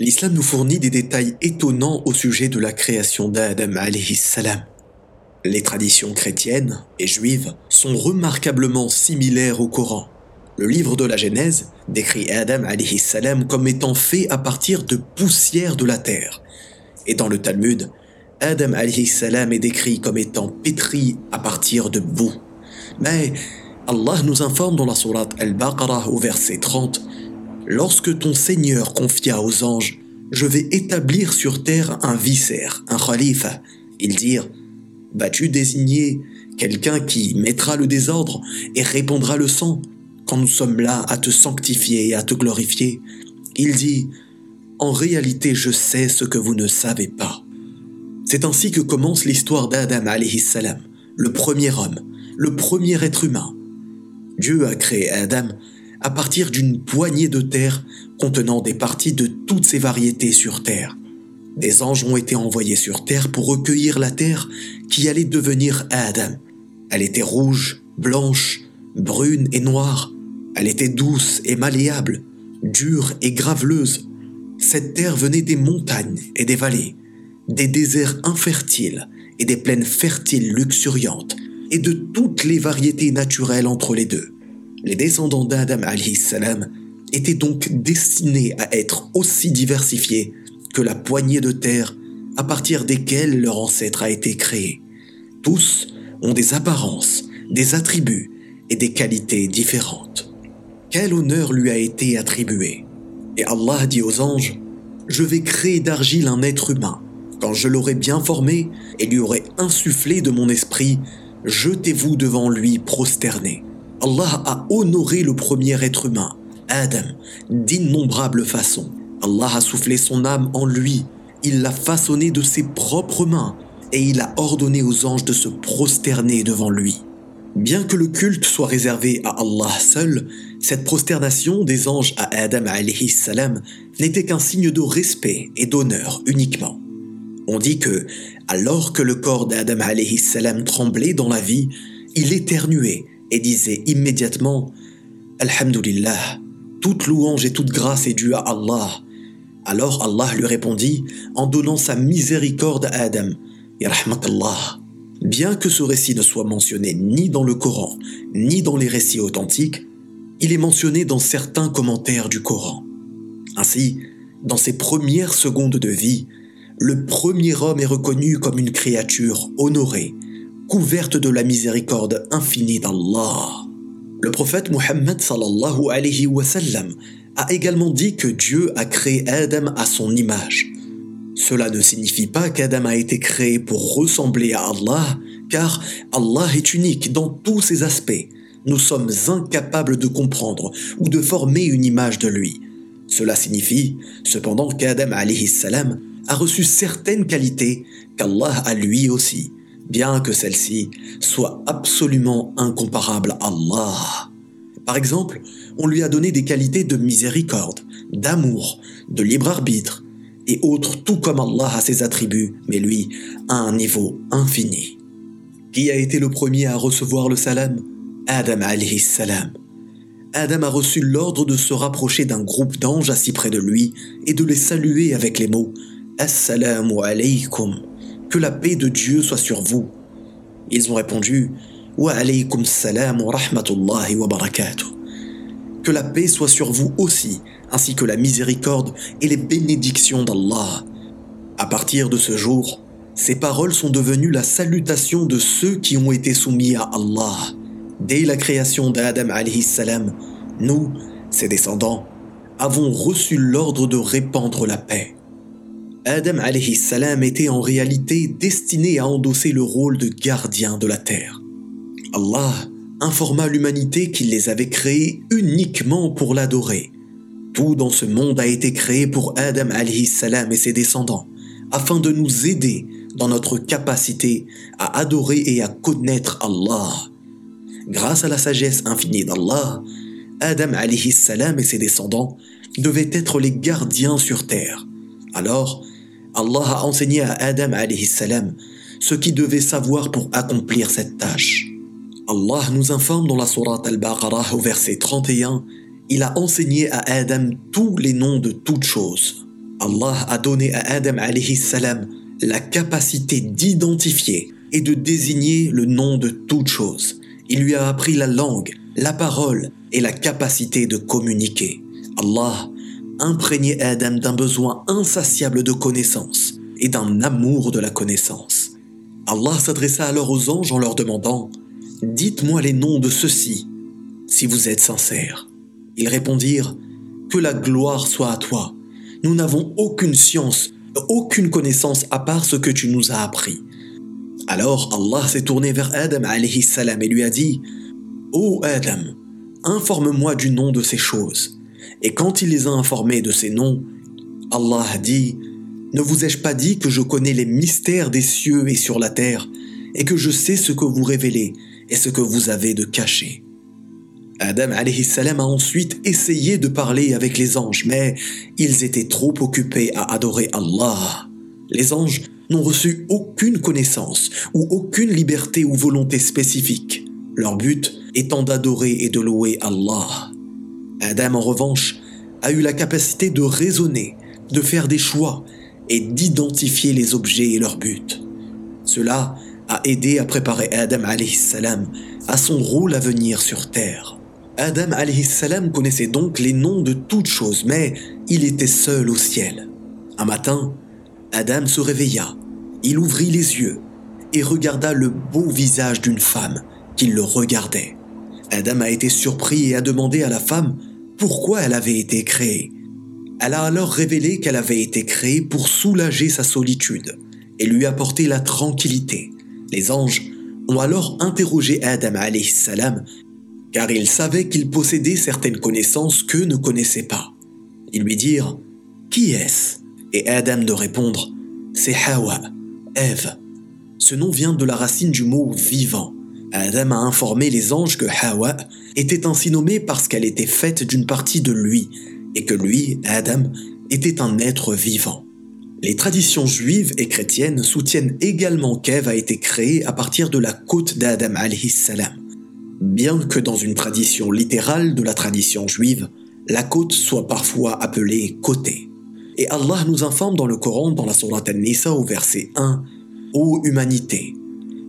l'islam nous fournit des détails étonnants au sujet de la création d'Adam salam. Les traditions chrétiennes et juives sont remarquablement similaires au Coran. Le livre de la Genèse décrit Adam salam comme étant fait à partir de poussière de la terre. Et dans le Talmud, Adam salam est décrit comme étant pétri à partir de boue. Mais Allah nous informe dans la sourate Al-Baqarah au verset 30 Lorsque ton Seigneur confia aux anges Je vais établir sur terre un viscère, un khalifa, ils dirent Vas-tu désigner quelqu'un qui mettra le désordre et répandra le sang quand nous sommes là à te sanctifier et à te glorifier? Il dit En réalité, je sais ce que vous ne savez pas. C'est ainsi que commence l'histoire d'Adam salam, le premier homme, le premier être humain. Dieu a créé Adam à partir d'une poignée de terre contenant des parties de toutes ces variétés sur terre. Des anges ont été envoyés sur terre pour recueillir la terre qui allait devenir Adam. Elle était rouge, blanche, brune et noire. Elle était douce et malléable, dure et graveleuse. Cette terre venait des montagnes et des vallées, des déserts infertiles et des plaines fertiles luxuriantes, et de toutes les variétés naturelles entre les deux. Les descendants d'Adam salam étaient donc destinés à être aussi diversifiés que la poignée de terre à partir desquelles leur ancêtre a été créé. Tous ont des apparences, des attributs et des qualités différentes. Quel honneur lui a été attribué Et Allah dit aux anges, Je vais créer d'argile un être humain. Quand je l'aurai bien formé et lui aurai insufflé de mon esprit, jetez-vous devant lui prosterné. Allah a honoré le premier être humain, Adam, d'innombrables façons. Allah a soufflé son âme en lui, il l'a façonné de ses propres mains, et il a ordonné aux anges de se prosterner devant lui. Bien que le culte soit réservé à Allah seul, cette prosternation des anges à Adam salam n'était qu'un signe de respect et d'honneur uniquement. On dit que, alors que le corps d'Adam salam tremblait dans la vie, il éternuait et disait immédiatement Alhamdulillah, toute louange et toute grâce est due à Allah. Alors Allah lui répondit en donnant sa miséricorde à Adam. Allah. Bien que ce récit ne soit mentionné ni dans le Coran, ni dans les récits authentiques, il est mentionné dans certains commentaires du Coran. Ainsi, dans ses premières secondes de vie, le premier homme est reconnu comme une créature honorée, couverte de la miséricorde infinie d'Allah. Le prophète Muhammad sallallahu alayhi wa a également dit que Dieu a créé Adam à son image. Cela ne signifie pas qu'Adam a été créé pour ressembler à Allah, car Allah est unique dans tous ses aspects. Nous sommes incapables de comprendre ou de former une image de lui. Cela signifie cependant qu'Adam a reçu certaines qualités qu'Allah a lui aussi bien que celle-ci soit absolument incomparable à Allah. Par exemple, on lui a donné des qualités de miséricorde, d'amour, de libre arbitre, et autres tout comme Allah a ses attributs, mais lui à un niveau infini. Qui a été le premier à recevoir le salam? Adam alayhi salam. Adam a reçu l'ordre de se rapprocher d'un groupe d'anges assis près de lui et de les saluer avec les mots Assalamu alaykum que la paix de Dieu soit sur vous. Ils ont répondu Wa alaykum salam wa rahmatullahi wa barakatuh. Que la paix soit sur vous aussi, ainsi que la miséricorde et les bénédictions d'Allah. À partir de ce jour, ces paroles sont devenues la salutation de ceux qui ont été soumis à Allah. Dès la création d'Adam salam, nous, ses descendants, avons reçu l'ordre de répandre la paix. Adam salam était en réalité destiné à endosser le rôle de gardien de la terre. Allah informa l'humanité qu'il les avait créés uniquement pour l'adorer. Tout dans ce monde a été créé pour Adam salam et ses descendants, afin de nous aider dans notre capacité à adorer et à connaître Allah. Grâce à la sagesse infinie d'Allah, Adam salam et ses descendants devaient être les gardiens sur terre. Alors, Allah a enseigné à Adam salam ce qu'il devait savoir pour accomplir cette tâche. Allah nous informe dans la sourate Al-Baqarah au verset 31 Il a enseigné à Adam tous les noms de toutes choses. Allah a donné à Adam salam la capacité d'identifier et de désigner le nom de toute chose. Il lui a appris la langue, la parole et la capacité de communiquer. Allah imprégnait Adam d'un besoin insatiable de connaissance et d'un amour de la connaissance. Allah s'adressa alors aux anges en leur demandant Dites-moi les noms de ceux-ci, si vous êtes sincères. Ils répondirent Que la gloire soit à toi. Nous n'avons aucune science, aucune connaissance à part ce que tu nous as appris. Alors Allah s'est tourné vers Adam salam et lui a dit Ô Adam, informe-moi du nom de ces choses. Et quand il les a informés de ces noms, Allah dit Ne vous ai-je pas dit que je connais les mystères des cieux et sur la terre, et que je sais ce que vous révélez et ce que vous avez de caché? Adam a ensuite essayé de parler avec les anges, mais ils étaient trop occupés à adorer Allah. Les anges n'ont reçu aucune connaissance ou aucune liberté ou volonté spécifique, leur but étant d'adorer et de louer Allah. Adam, en revanche, a eu la capacité de raisonner, de faire des choix et d'identifier les objets et leur but. Cela a aidé à préparer Adam salam à son rôle à venir sur terre. Adam salam connaissait donc les noms de toutes choses, mais il était seul au ciel. Un matin, Adam se réveilla, il ouvrit les yeux et regarda le beau visage d'une femme qui le regardait. Adam a été surpris et a demandé à la femme pourquoi elle avait été créée. Elle a alors révélé qu'elle avait été créée pour soulager sa solitude et lui apporter la tranquillité. Les anges ont alors interrogé Adam salam car ils savaient qu'il possédait certaines connaissances qu'eux ne connaissaient pas. Ils lui dirent Qui est-ce? Et Adam de répondre C'est Hawa, Ève. Ce nom vient de la racine du mot vivant. Adam a informé les anges que Hawa était ainsi nommée parce qu'elle était faite d'une partie de lui et que lui, Adam, était un être vivant. Les traditions juives et chrétiennes soutiennent également qu'Ève a été créée à partir de la côte d'Adam salam. Bien que dans une tradition littérale de la tradition juive, la côte soit parfois appelée côté. Et Allah nous informe dans le Coran, dans la Sourate An-Nisa au verset 1, Ô humanité,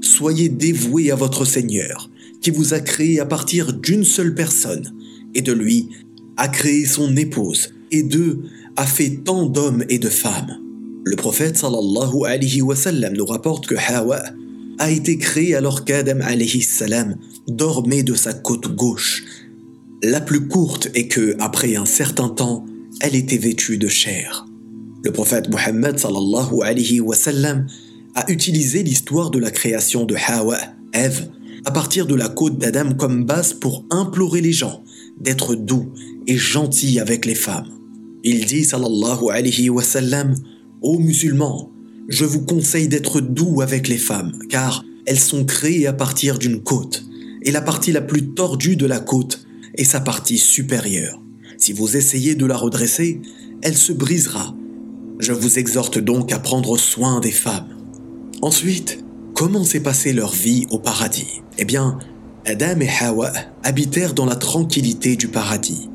soyez dévoués à votre Seigneur, qui vous a créé à partir d'une seule personne, et de lui a créé son épouse, et d'eux a fait tant d'hommes et de femmes. Le prophète sallallahu alayhi wa sallam nous rapporte que Hawa a été créé alors qu'Adam alayhi salam dormait de sa côte gauche, la plus courte et que, après un certain temps, elle était vêtue de chair. Le prophète Muhammad sallallahu alayhi wa sallam a utilisé l'histoire de la création de Hawa, Ève, à partir de la côte d'Adam comme base pour implorer les gens d'être doux et gentils avec les femmes. Il dit sallallahu alayhi wa sallam Ô musulmans, je vous conseille d'être doux avec les femmes, car elles sont créées à partir d'une côte, et la partie la plus tordue de la côte est sa partie supérieure. Si vous essayez de la redresser, elle se brisera. Je vous exhorte donc à prendre soin des femmes. Ensuite, comment s'est passée leur vie au paradis? Eh bien, Adam et Hawa habitèrent dans la tranquillité du paradis.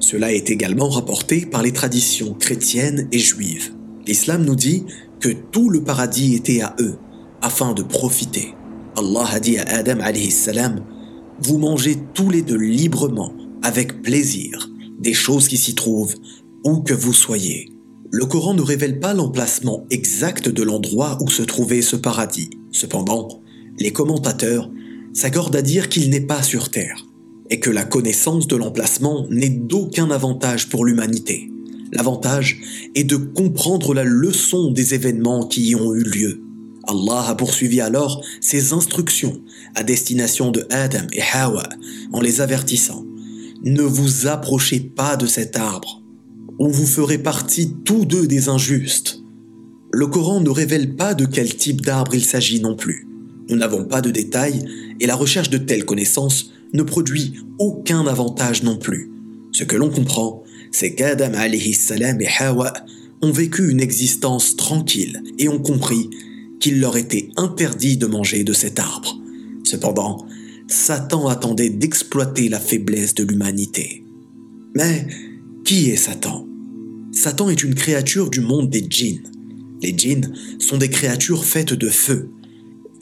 Cela est également rapporté par les traditions chrétiennes et juives. L'islam nous dit que tout le paradis était à eux, afin de profiter. Allah a dit à Adam salam, Vous mangez tous les deux librement, avec plaisir, des choses qui s'y trouvent, où que vous soyez. Le Coran ne révèle pas l'emplacement exact de l'endroit où se trouvait ce paradis. Cependant, les commentateurs s'accordent à dire qu'il n'est pas sur Terre, et que la connaissance de l'emplacement n'est d'aucun avantage pour l'humanité. L'avantage est de comprendre la leçon des événements qui y ont eu lieu. Allah a poursuivi alors ses instructions à destination de Adam et Hawa en les avertissant Ne vous approchez pas de cet arbre, ou vous ferez partie tous deux des injustes. Le Coran ne révèle pas de quel type d'arbre il s'agit non plus. Nous n'avons pas de détails et la recherche de telles connaissances ne produit aucun avantage non plus. Ce que l'on comprend, c'est qu'Adam salam et Hawa ont vécu une existence tranquille et ont compris qu'il leur était interdit de manger de cet arbre. Cependant, Satan attendait d'exploiter la faiblesse de l'humanité. Mais qui est Satan? Satan est une créature du monde des djinns. Les djinns sont des créatures faites de feu.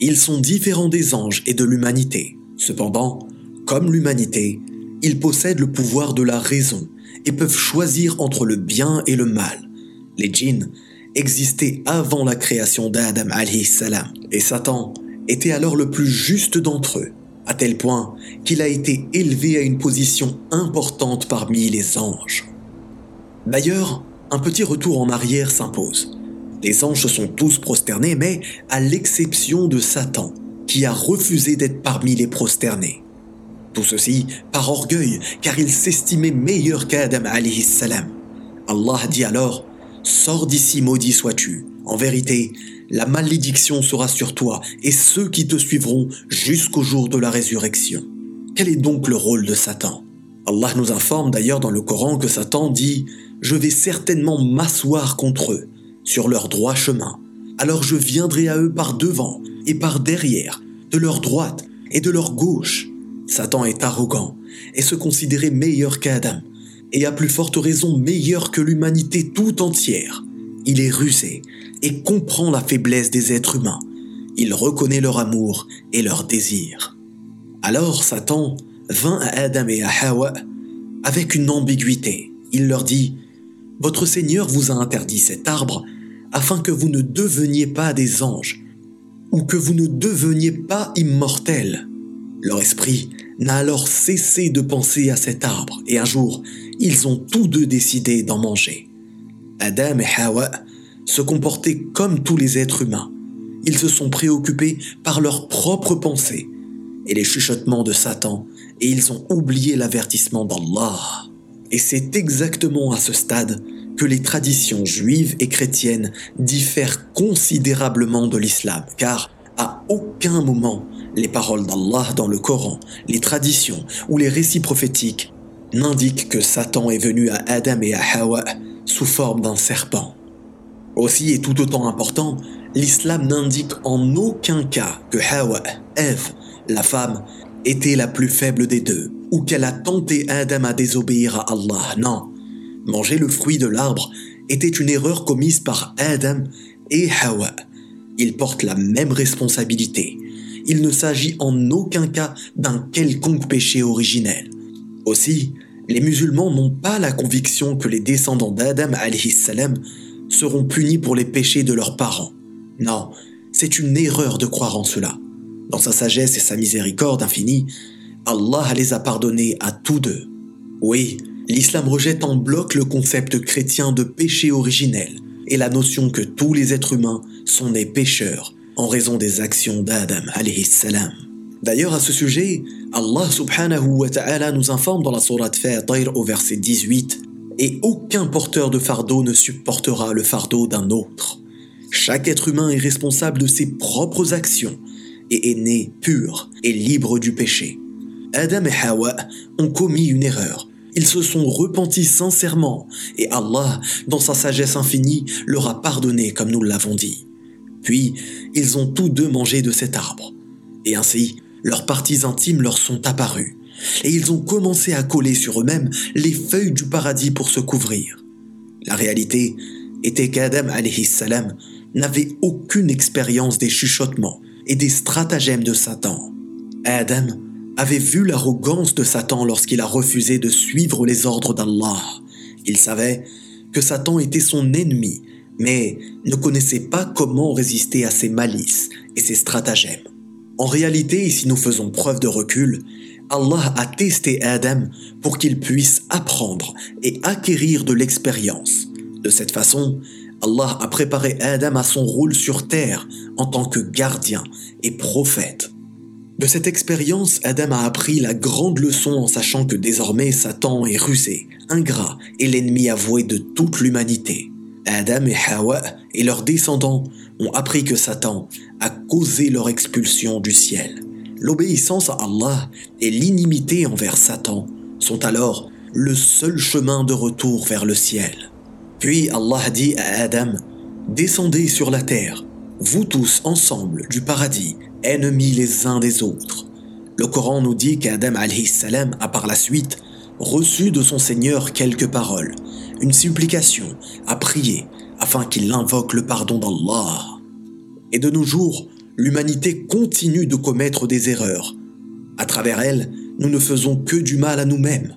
Ils sont différents des anges et de l'humanité. Cependant, comme l'humanité, ils possèdent le pouvoir de la raison et peuvent choisir entre le bien et le mal. Les djinns existaient avant la création d'Adam salam et Satan était alors le plus juste d'entre eux, à tel point qu'il a été élevé à une position importante parmi les anges. D'ailleurs, un petit retour en arrière s'impose. Les anges sont tous prosternés, mais à l'exception de Satan, qui a refusé d'être parmi les prosternés. Tout ceci par orgueil, car il s'estimait meilleur qu'Adam salam. Allah dit alors Sors d'ici, maudit sois-tu. En vérité, la malédiction sera sur toi et ceux qui te suivront jusqu'au jour de la résurrection. Quel est donc le rôle de Satan? Allah nous informe d'ailleurs dans le Coran que Satan dit Je vais certainement m'asseoir contre eux, sur leur droit chemin. Alors je viendrai à eux par devant et par derrière, de leur droite et de leur gauche. Satan est arrogant et se considérait meilleur qu'Adam, et à plus forte raison meilleur que l'humanité tout entière. Il est rusé et comprend la faiblesse des êtres humains. Il reconnaît leur amour et leur désir. Alors Satan vint à Adam et à Hawa avec une ambiguïté. Il leur dit Votre Seigneur vous a interdit cet arbre afin que vous ne deveniez pas des anges ou que vous ne deveniez pas immortels. Leur esprit n'a alors cessé de penser à cet arbre et un jour, ils ont tous deux décidé d'en manger. Adam et Hawa se comportaient comme tous les êtres humains. Ils se sont préoccupés par leurs propres pensées et les chuchotements de Satan et ils ont oublié l'avertissement d'Allah. Et c'est exactement à ce stade que les traditions juives et chrétiennes diffèrent considérablement de l'islam, car à aucun moment les paroles d'Allah dans le Coran, les traditions ou les récits prophétiques n'indiquent que Satan est venu à Adam et à Hawa sous forme d'un serpent. Aussi et tout autant important, l'islam n'indique en aucun cas que Hawa, Ève, la femme, était la plus faible des deux, ou qu'elle a tenté Adam à désobéir à Allah. Non, manger le fruit de l'arbre était une erreur commise par Adam et Hawa. Ils portent la même responsabilité. Il ne s'agit en aucun cas d'un quelconque péché originel. Aussi, les musulmans n'ont pas la conviction que les descendants d'Adam salam seront punis pour les péchés de leurs parents. Non, c'est une erreur de croire en cela. Dans sa sagesse et sa miséricorde infinie, Allah les a pardonnés à tous deux. Oui, l'islam rejette en bloc le concept chrétien de péché originel et la notion que tous les êtres humains sont nés pécheurs en raison des actions d'Adam salam. D'ailleurs, à ce sujet, Allah subhanahu wa ta'ala nous informe dans la sourate Fatir au verset 18 Et aucun porteur de fardeau ne supportera le fardeau d'un autre. Chaque être humain est responsable de ses propres actions et est né pur et libre du péché. Adam et Hawa ont commis une erreur. Ils se sont repentis sincèrement et Allah, dans sa sagesse infinie, leur a pardonné comme nous l'avons dit. Puis, ils ont tous deux mangé de cet arbre. Et ainsi, leurs parties intimes leur sont apparues. Et ils ont commencé à coller sur eux-mêmes les feuilles du paradis pour se couvrir. La réalité était qu'Adam salam n'avait aucune expérience des chuchotements et des stratagèmes de Satan. Adam avait vu l'arrogance de Satan lorsqu'il a refusé de suivre les ordres d'Allah. Il savait que Satan était son ennemi, mais ne connaissait pas comment résister à ses malices et ses stratagèmes. En réalité, si nous faisons preuve de recul, Allah a testé Adam pour qu'il puisse apprendre et acquérir de l'expérience. De cette façon, Allah a préparé Adam à son rôle sur terre en tant que gardien et prophète. De cette expérience, Adam a appris la grande leçon en sachant que désormais Satan est rusé, ingrat et l'ennemi avoué de toute l'humanité. Adam et Hawa et leurs descendants ont appris que Satan a causé leur expulsion du ciel. L'obéissance à Allah et l'inimité envers Satan sont alors le seul chemin de retour vers le ciel. Puis Allah dit à Adam, Descendez sur la terre, vous tous ensemble du paradis, ennemis les uns des autres. Le Coran nous dit qu'Adam salam a par la suite reçu de son Seigneur quelques paroles, une supplication, à prier, afin qu'il invoque le pardon d'Allah. Et de nos jours, l'humanité continue de commettre des erreurs. À travers elles, nous ne faisons que du mal à nous-mêmes.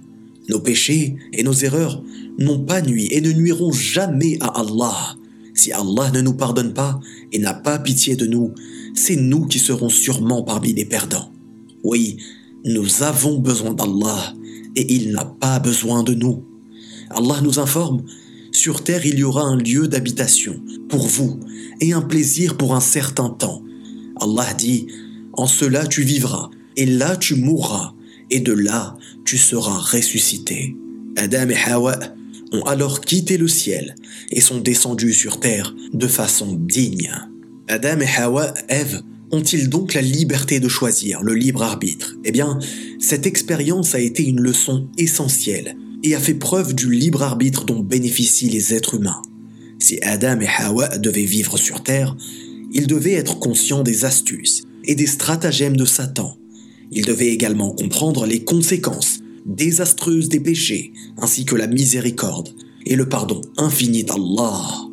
Nos péchés et nos erreurs n'ont pas nui et ne nuiront jamais à Allah. Si Allah ne nous pardonne pas et n'a pas pitié de nous, c'est nous qui serons sûrement parmi les perdants. Oui, nous avons besoin d'Allah et il n'a pas besoin de nous. Allah nous informe, sur terre il y aura un lieu d'habitation pour vous et un plaisir pour un certain temps. Allah dit, en cela tu vivras et là tu mourras et de là tu seras ressuscité. Adam et Hawa ont alors quitté le ciel et sont descendus sur terre de façon digne. Adam et Hawa, Ève, ont-ils donc la liberté de choisir, le libre arbitre? Eh bien, cette expérience a été une leçon essentielle et a fait preuve du libre arbitre dont bénéficient les êtres humains. Si Adam et Hawa devaient vivre sur Terre, ils devaient être conscients des astuces et des stratagèmes de Satan. Ils devaient également comprendre les conséquences désastreuses des péchés, ainsi que la miséricorde et le pardon infini d'Allah.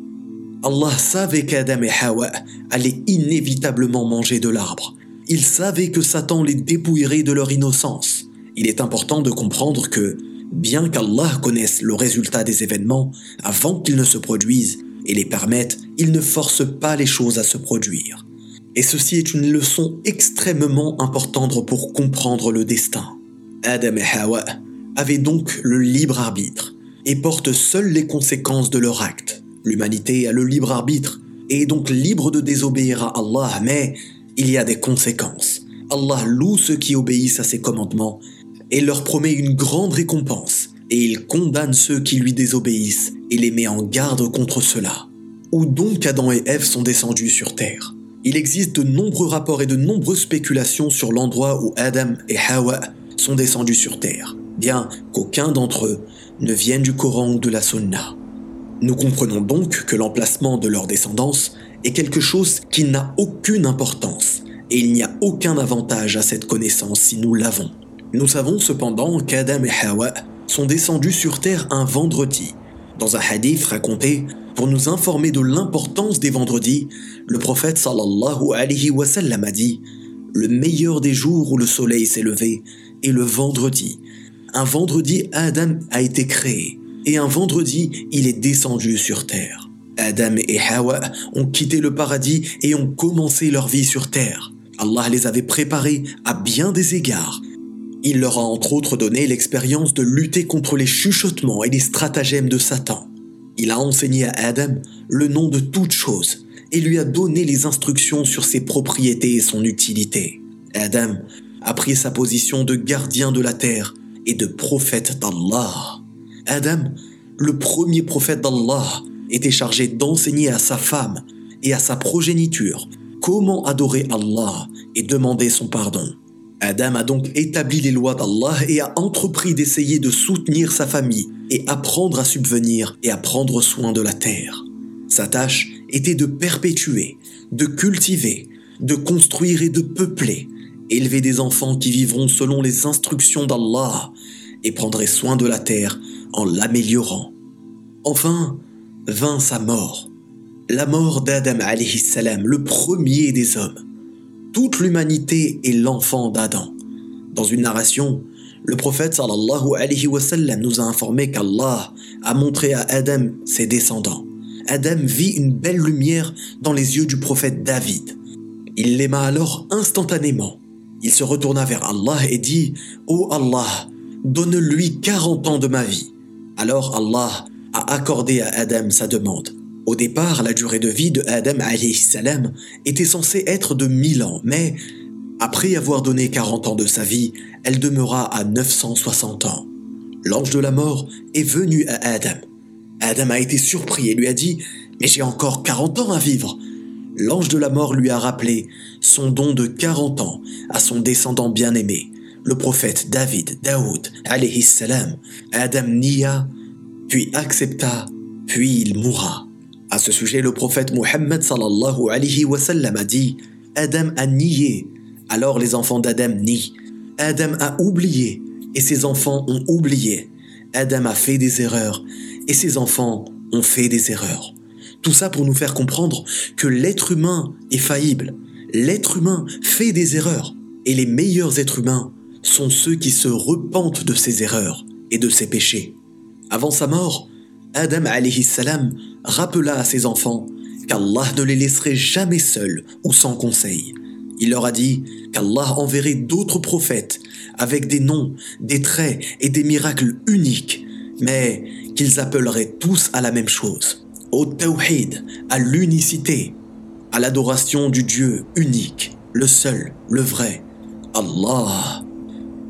Allah savait qu'Adam et Hawa allaient inévitablement manger de l'arbre. Il savait que Satan les dépouillerait de leur innocence. Il est important de comprendre que, bien qu'Allah connaisse le résultat des événements avant qu'ils ne se produisent et les permette, il ne force pas les choses à se produire. Et ceci est une leçon extrêmement importante pour comprendre le destin. Adam et Hawa avaient donc le libre arbitre et portent seuls les conséquences de leur acte. L'humanité a le libre arbitre et est donc libre de désobéir à Allah, mais il y a des conséquences. Allah loue ceux qui obéissent à ses commandements et leur promet une grande récompense, et il condamne ceux qui lui désobéissent et les met en garde contre cela. Où donc Adam et Ève sont descendus sur terre? Il existe de nombreux rapports et de nombreuses spéculations sur l'endroit où Adam et Hawa sont descendus sur terre, bien qu'aucun d'entre eux ne vienne du Coran ou de la Sunna. Nous comprenons donc que l'emplacement de leur descendance est quelque chose qui n'a aucune importance, et il n'y a aucun avantage à cette connaissance si nous l'avons. Nous savons cependant qu'Adam et Hawa sont descendus sur terre un vendredi. Dans un hadith raconté, pour nous informer de l'importance des vendredis, le prophète sallallahu alayhi wa sallam a dit Le meilleur des jours où le soleil s'est levé est le vendredi. Un vendredi, Adam a été créé et un vendredi, il est descendu sur terre. Adam et Hawa ont quitté le paradis et ont commencé leur vie sur terre. Allah les avait préparés à bien des égards. Il leur a entre autres donné l'expérience de lutter contre les chuchotements et les stratagèmes de Satan. Il a enseigné à Adam le nom de toute chose et lui a donné les instructions sur ses propriétés et son utilité. Adam a pris sa position de gardien de la terre et de prophète d'Allah. Adam, le premier prophète d'Allah, était chargé d'enseigner à sa femme et à sa progéniture comment adorer Allah et demander son pardon. Adam a donc établi les lois d'Allah et a entrepris d'essayer de soutenir sa famille et apprendre à subvenir et à prendre soin de la terre. Sa tâche était de perpétuer, de cultiver, de construire et de peupler, élever des enfants qui vivront selon les instructions d'Allah et prendraient soin de la terre en l'améliorant. Enfin, vint sa mort, la mort d'Adam salam, le premier des hommes. Toute l'humanité est l'enfant d'Adam. Dans une narration, le prophète sallallahu alayhi wa sallam nous a informé qu'Allah a montré à Adam ses descendants. Adam vit une belle lumière dans les yeux du prophète David. Il l'aima alors instantanément. Il se retourna vers Allah et dit Ô Allah, donne-lui 40 ans de ma vie. Alors Allah a accordé à Adam sa demande. Au départ, la durée de vie de Adam salam était censée être de 1000 ans, mais après avoir donné 40 ans de sa vie, elle demeura à 960 ans. L'ange de la mort est venu à Adam. Adam a été surpris et lui a dit Mais j'ai encore 40 ans à vivre. L'ange de la mort lui a rappelé son don de 40 ans à son descendant bien-aimé, le prophète David, Daoud, alayhi salam, Adam nia, puis accepta, puis il mourra. À ce sujet, le prophète Muhammad sallallahu alayhi wa sallam a dit Adam a nié, alors les enfants d'Adam nient. Adam a oublié, et ses enfants ont oublié. Adam a fait des erreurs, et ses enfants ont fait des erreurs. Tout ça pour nous faire comprendre que l'être humain est faillible. L'être humain fait des erreurs. Et les meilleurs êtres humains sont ceux qui se repentent de ses erreurs et de ses péchés. Avant sa mort, Adam salam rappela à ses enfants qu'Allah ne les laisserait jamais seuls ou sans conseil. Il leur a dit qu'Allah enverrait d'autres prophètes avec des noms, des traits et des miracles uniques, mais qu'ils appelleraient tous à la même chose, au tawhid, à l'unicité, à l'adoration du Dieu unique, le seul, le vrai, Allah.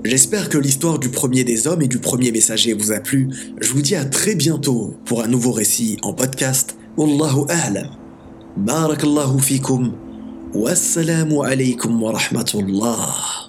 J'espère que l'histoire du premier des hommes et du premier messager vous a plu. Je vous dis à très bientôt pour un nouveau récit en podcast. Wallahu a'lam. Barakallahu fikum. Wassalamu alaykum wa rahmatullah.